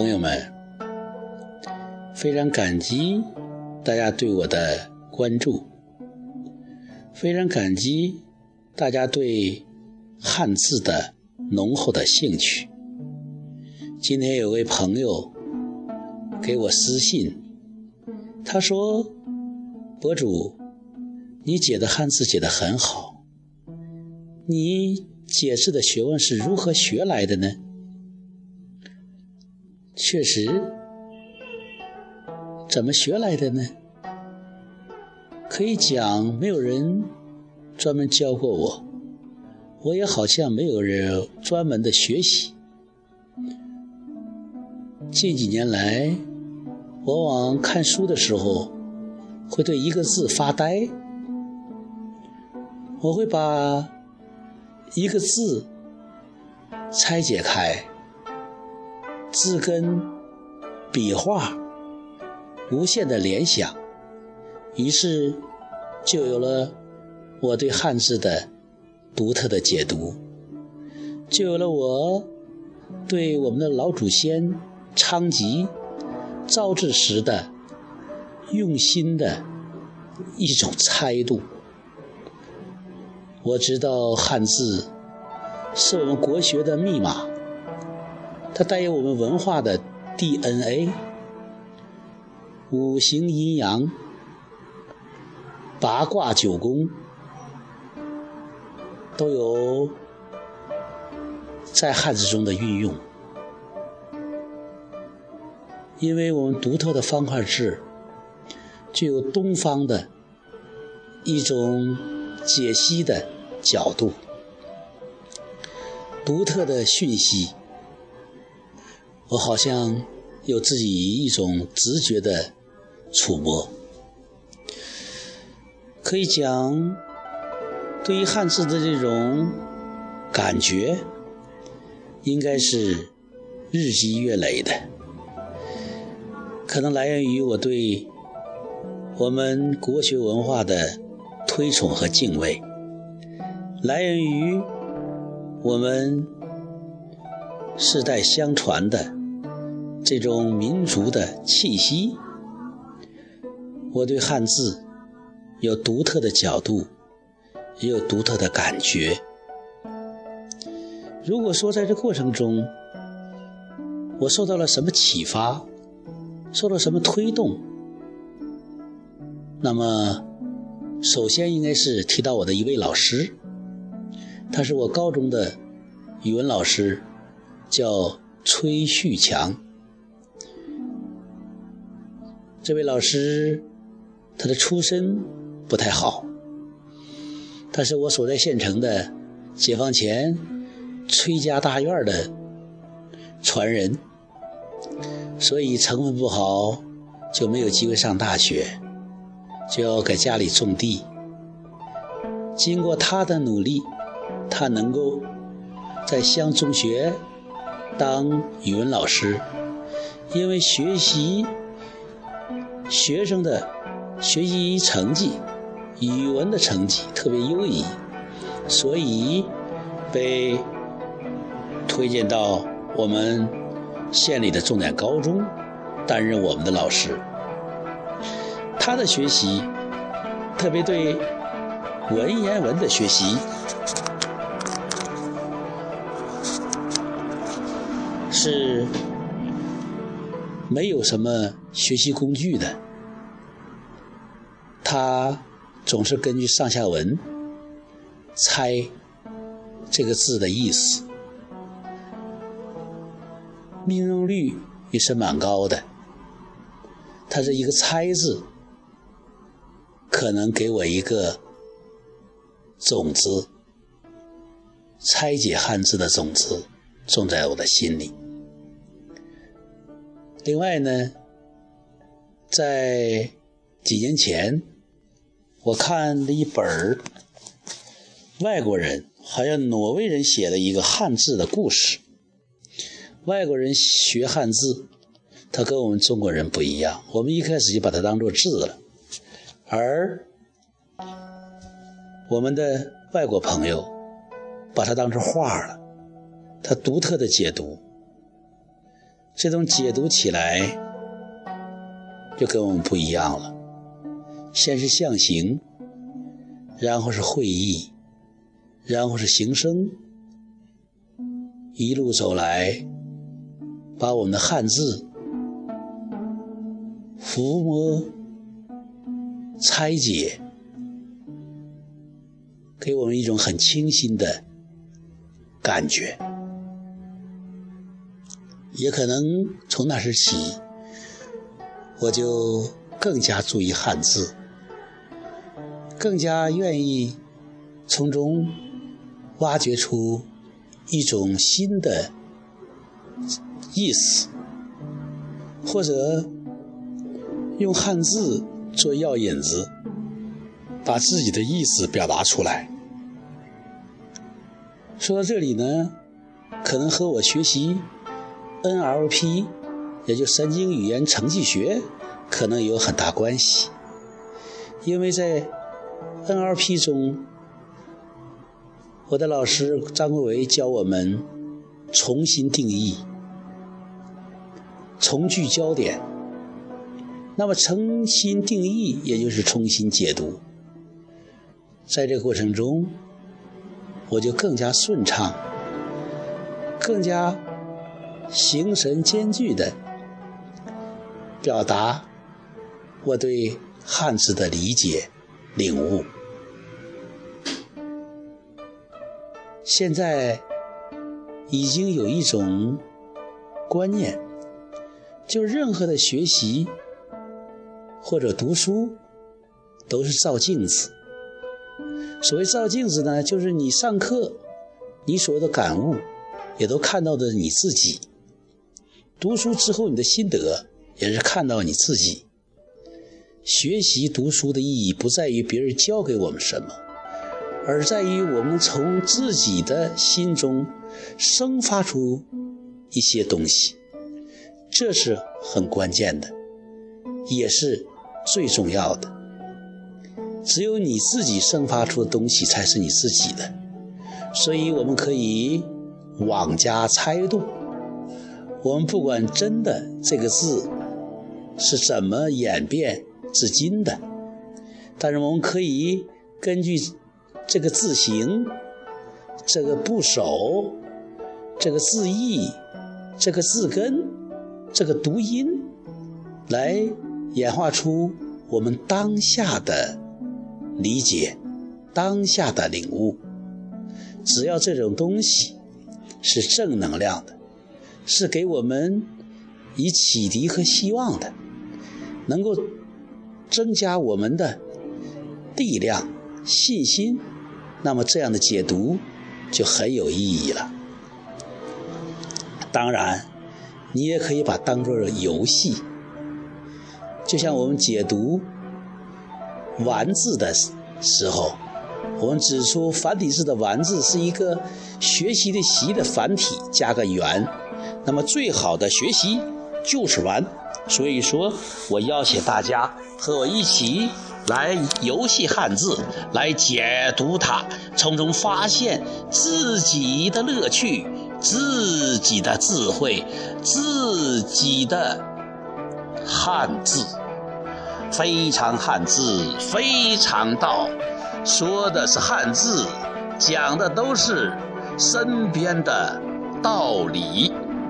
朋友们，非常感激大家对我的关注，非常感激大家对汉字的浓厚的兴趣。今天有位朋友给我私信，他说：“博主，你解的汉字解得很好，你解释的学问是如何学来的呢？”确实，怎么学来的呢？可以讲，没有人专门教过我，我也好像没有人专门的学习。近几年来，往往看书的时候，会对一个字发呆，我会把一个字拆解开。字根、笔画，无限的联想，于是就有了我对汉字的独特的解读，就有了我对我们的老祖先昌吉造字时的用心的一种猜度。我知道汉字是我们国学的密码。它带有我们文化的 DNA，五行阴阳、八卦九宫都有在汉字中的运用。因为我们独特的方块字具有东方的一种解析的角度，独特的讯息。我好像有自己一种直觉的触摸，可以讲，对于汉字的这种感觉，应该是日积月累的，可能来源于我对我们国学文化的推崇和敬畏，来源于我们世代相传的。这种民族的气息，我对汉字有独特的角度，也有独特的感觉。如果说在这过程中，我受到了什么启发，受到什么推动，那么首先应该是提到我的一位老师，他是我高中的语文老师，叫崔旭强。这位老师，他的出身不太好，他是我所在县城的解放前崔家大院的传人，所以成分不好，就没有机会上大学，就要给家里种地。经过他的努力，他能够在乡中学当语文老师，因为学习。学生的学习成绩，语文的成绩特别优异，所以被推荐到我们县里的重点高中担任我们的老师。他的学习，特别对文言文的学习，是。没有什么学习工具的，他总是根据上下文猜这个字的意思，命中率也是蛮高的。他这一个“猜”字，可能给我一个种子，拆解汉字的种子种在我的心里。另外呢，在几年前，我看了一本外国人，好像挪威人写的一个汉字的故事。外国人学汉字，他跟我们中国人不一样。我们一开始就把它当做字了，而我们的外国朋友把它当成画了，他独特的解读。这种解读起来就跟我们不一样了。先是象形，然后是会意，然后是形声，一路走来，把我们的汉字抚摸、拆解，给我们一种很清新的感觉。也可能从那时起，我就更加注意汉字。更加愿意从中挖掘出一种新的意思，或者用汉字做药引子，把自己的意思表达出来。说到这里呢，可能和我学习 NLP，也就神经语言程序学，可能有很大关系，因为在 NLP 中，我的老师张国维教我们重新定义、重聚焦点。那么，重新定义也就是重新解读。在这个过程中，我就更加顺畅、更加形神兼具的表达我对汉字的理解。领悟。现在已经有一种观念，就任何的学习或者读书都是照镜子。所谓照镜子呢，就是你上课你所有的感悟，也都看到的你自己；读书之后你的心得，也是看到你自己。学习读书的意义不在于别人教给我们什么，而在于我们从自己的心中生发出一些东西，这是很关键的，也是最重要的。只有你自己生发出的东西才是你自己的，所以我们可以妄加猜度。我们不管“真的”这个字是怎么演变。至今的，但是我们可以根据这个字形、这个部首、这个字义、这个字根、这个读音，来演化出我们当下的理解、当下的领悟。只要这种东西是正能量的，是给我们以启迪和希望的，能够。增加我们的力量、信心，那么这样的解读就很有意义了。当然，你也可以把当做游戏，就像我们解读“丸”字的时候，我们指出繁体字的“丸”字是一个学习的“习”的繁体加个“圆”，那么最好的学习就是“玩”。所以说，我邀请大家和我一起来游戏汉字，来解读它，从中发现自己的乐趣、自己的智慧、自己的汉字。非常汉字，非常道，说的是汉字，讲的都是身边的道理。